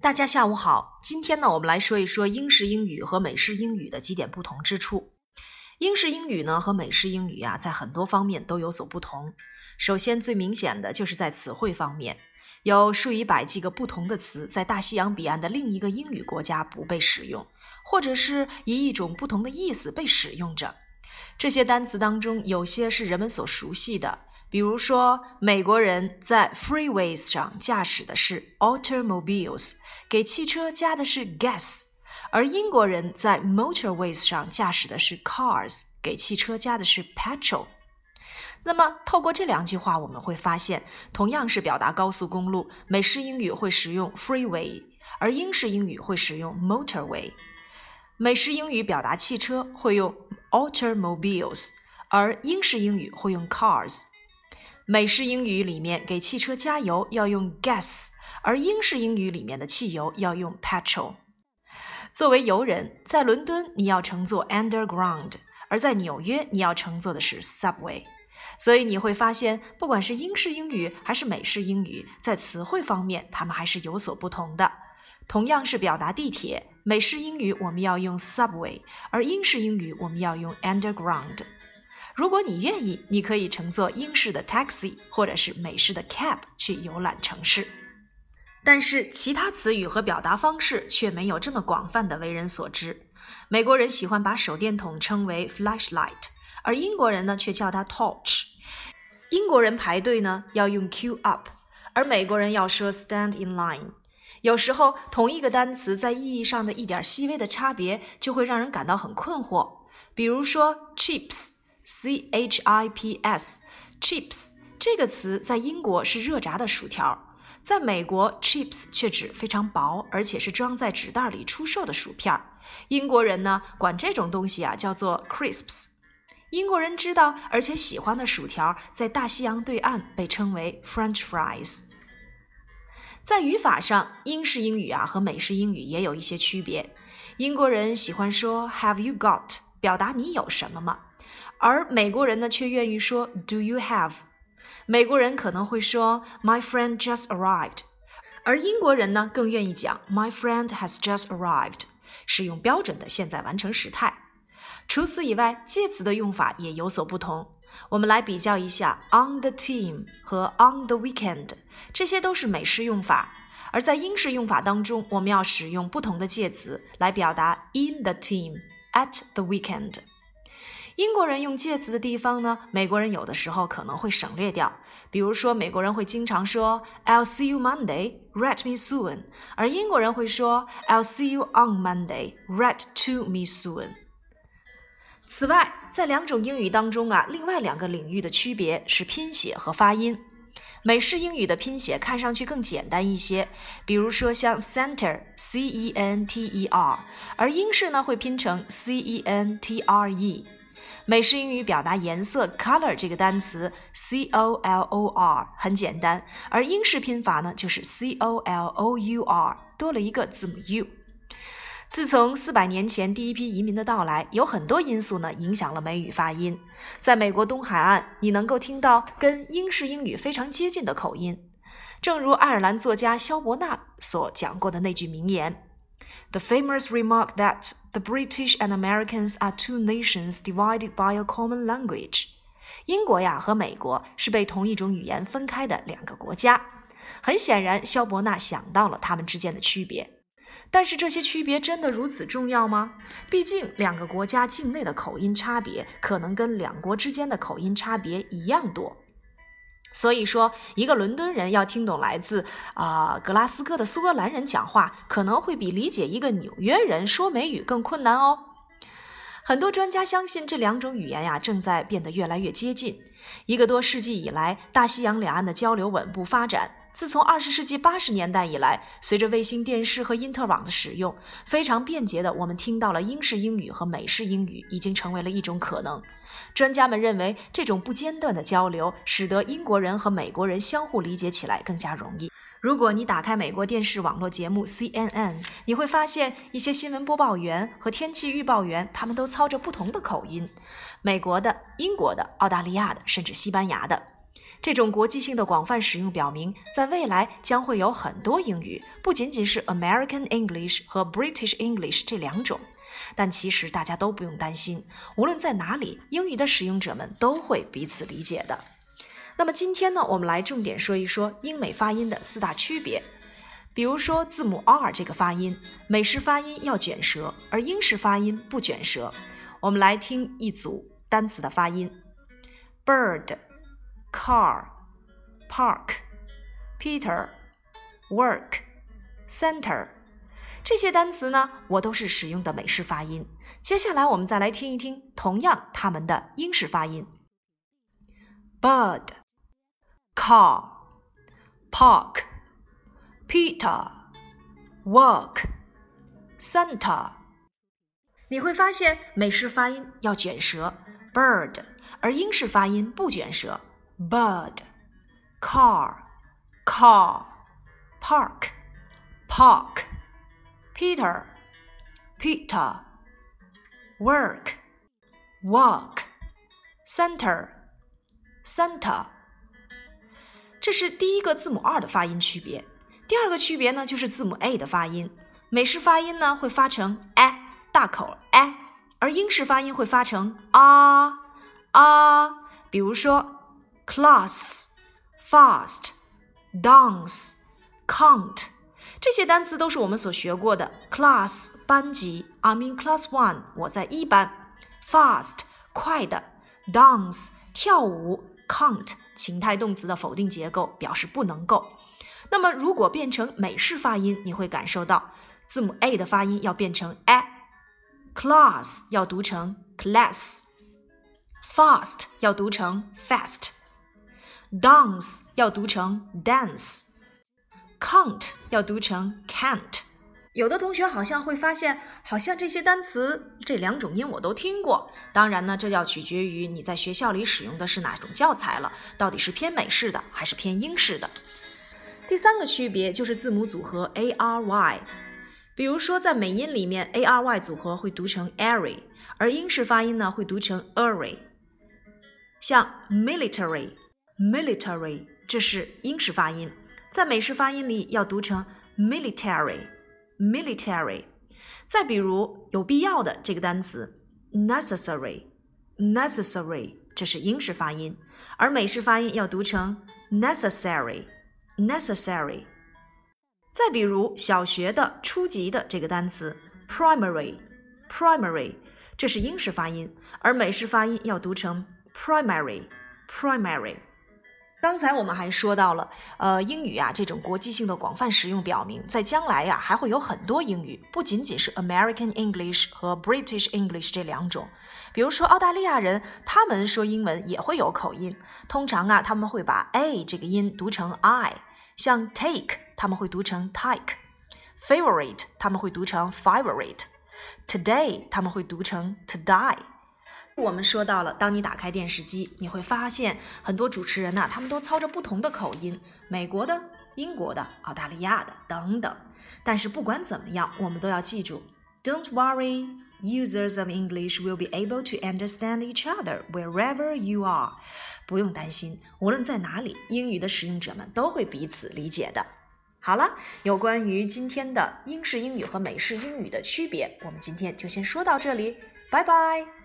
大家下午好，今天呢，我们来说一说英式英语和美式英语的几点不同之处。英式英语呢和美式英语啊，在很多方面都有所不同。首先，最明显的就是在词汇方面，有数以百计个不同的词在大西洋彼岸的另一个英语国家不被使用，或者是以一种不同的意思被使用着。这些单词当中，有些是人们所熟悉的。比如说，美国人在 freeways 上驾驶的是 automobiles，给汽车加的是 gas；而英国人在 motorways 上驾驶的是 cars，给汽车加的是 petrol。那么，透过这两句话，我们会发现，同样是表达高速公路，美式英语会使用 freeway，而英式英语会使用 motorway。美式英语表达汽车会用 automobiles，而英式英语会用 cars。美式英语里面给汽车加油要用 gas，而英式英语里面的汽油要用 petrol。作为游人，在伦敦你要乘坐 underground，而在纽约你要乘坐的是 subway。所以你会发现，不管是英式英语还是美式英语，在词汇方面它们还是有所不同的。同样是表达地铁，美式英语我们要用 subway，而英式英语我们要用 underground。如果你愿意，你可以乘坐英式的 taxi 或者是美式的 cab 去游览城市。但是其他词语和表达方式却没有这么广泛的为人所知。美国人喜欢把手电筒称为 flashlight，而英国人呢却叫它 torch。英国人排队呢要用 queue up，而美国人要说 stand in line。有时候同一个单词在意义上的一点细微的差别就会让人感到很困惑。比如说 chips。C H I P S，chips 这个词在英国是热炸的薯条，在美国 chips 却指非常薄，而且是装在纸袋里出售的薯片儿。英国人呢管这种东西啊叫做 crisps。英国人知道而且喜欢的薯条，在大西洋对岸被称为 French fries。在语法上，英式英语啊和美式英语也有一些区别。英国人喜欢说 Have you got，表达你有什么吗？而美国人呢，却愿意说 "Do you have？" 美国人可能会说 "My friend just arrived"，而英国人呢，更愿意讲 "My friend has just arrived"，使用标准的现在完成时态。除此以外，介词的用法也有所不同。我们来比较一下 "on the team" 和 "on the weekend"，这些都是美式用法。而在英式用法当中，我们要使用不同的介词来表达 "in the team", "at the weekend"。英国人用介词的地方呢，美国人有的时候可能会省略掉。比如说，美国人会经常说 "I'll see you Monday, write me soon"，而英国人会说 "I'll see you on Monday, write to me soon"。此外，在两种英语当中啊，另外两个领域的区别是拼写和发音。美式英语的拼写看上去更简单一些，比如说像 center，c e n t e r，而英式呢会拼成 c e n t r e。美式英语表达颜色 color 这个单词 c o l o r 很简单，而英式拼法呢就是 c o l o u r 多了一个字母 u。自从四百年前第一批移民的到来，有很多因素呢影响了美语发音。在美国东海岸，你能够听到跟英式英语非常接近的口音，正如爱尔兰作家萧伯纳所讲过的那句名言。The famous remark that the British and Americans are two nations divided by a common language。英国呀和美国是被同一种语言分开的两个国家。很显然，萧伯纳想到了他们之间的区别。但是这些区别真的如此重要吗？毕竟两个国家境内的口音差别可能跟两国之间的口音差别一样多。所以说，一个伦敦人要听懂来自啊格拉斯哥的苏格兰人讲话，可能会比理解一个纽约人说美语更困难哦。很多专家相信，这两种语言呀正在变得越来越接近。一个多世纪以来，大西洋两岸的交流稳步发展，自从二十世纪八十年代以来，随着卫星电视和因特网的使用，非常便捷的，我们听到了英式英语和美式英语已经成为了一种可能。专家们认为，这种不间断的交流使得英国人和美国人相互理解起来更加容易。如果你打开美国电视网络节目 CNN，你会发现一些新闻播报员和天气预报员，他们都操着不同的口音：美国的、英国的、澳大利亚的，甚至西班牙的。这种国际性的广泛使用表明，在未来将会有很多英语，不仅仅是 American English 和 British English 这两种。但其实大家都不用担心，无论在哪里，英语的使用者们都会彼此理解的。那么今天呢，我们来重点说一说英美发音的四大区别。比如说字母 R 这个发音，美式发音要卷舌，而英式发音不卷舌。我们来听一组单词的发音：bird。Car, park, Peter, work, center，这些单词呢，我都是使用的美式发音。接下来我们再来听一听同样它们的英式发音：bird, car, park, Peter, work, center。你会发现美式发音要卷舌，bird，而英式发音不卷舌。bird, car, car, park, park, Peter, Peter, work, work, center, center。这是第一个字母 R 的发音区别。第二个区别呢，就是字母 A 的发音。美式发音呢会发成 a 大口 a，而英式发音会发成啊啊。比如说。 class, fast, dance, count，这些单词都是我们所学过的。class 班级，I'm in class one，我在一班。fast 快的，dance 跳舞，count 情态动词的否定结构，表示不能够。那么如果变成美式发音，你会感受到字母 a 的发音要变成 a，class 要读成 class，fast 要读成 fast。Dance 要读成 dance，count 要读成 can't。有的同学好像会发现，好像这些单词这两种音我都听过。当然呢，这要取决于你在学校里使用的是哪种教材了，到底是偏美式的还是偏英式的。第三个区别就是字母组合 a r y。比如说在美音里面，a r y 组合会读成 ary，而英式发音呢会读成 ary，。像 military。military，这是英式发音，在美式发音里要读成 military，military。再比如有必要的这个单词 necessary，necessary，这是英式发音，而美式发音要读成 necessary，necessary。再比如小学的、初级的这个单词 primary，primary，这是英式发音，而美式发音要读成 primary，primary。刚才我们还说到了，呃，英语啊这种国际性的广泛使用，表明在将来呀还会有很多英语，不仅仅是 American English 和 British English 这两种。比如说澳大利亚人，他们说英文也会有口音，通常啊他们会把 a 这个音读成 i，像 take 他们会读成 take，favorite 他们会读成 favorite，today 他们会读成 today。我们说到了，当你打开电视机，你会发现很多主持人呐，他们都操着不同的口音，美国的、英国的、澳大利亚的等等。但是不管怎么样，我们都要记住，Don't worry, users of English will be able to understand each other wherever you are。不用担心，无论在哪里，英语的使用者们都会彼此理解的。好了，有关于今天的英式英语和美式英语的区别，我们今天就先说到这里，拜拜。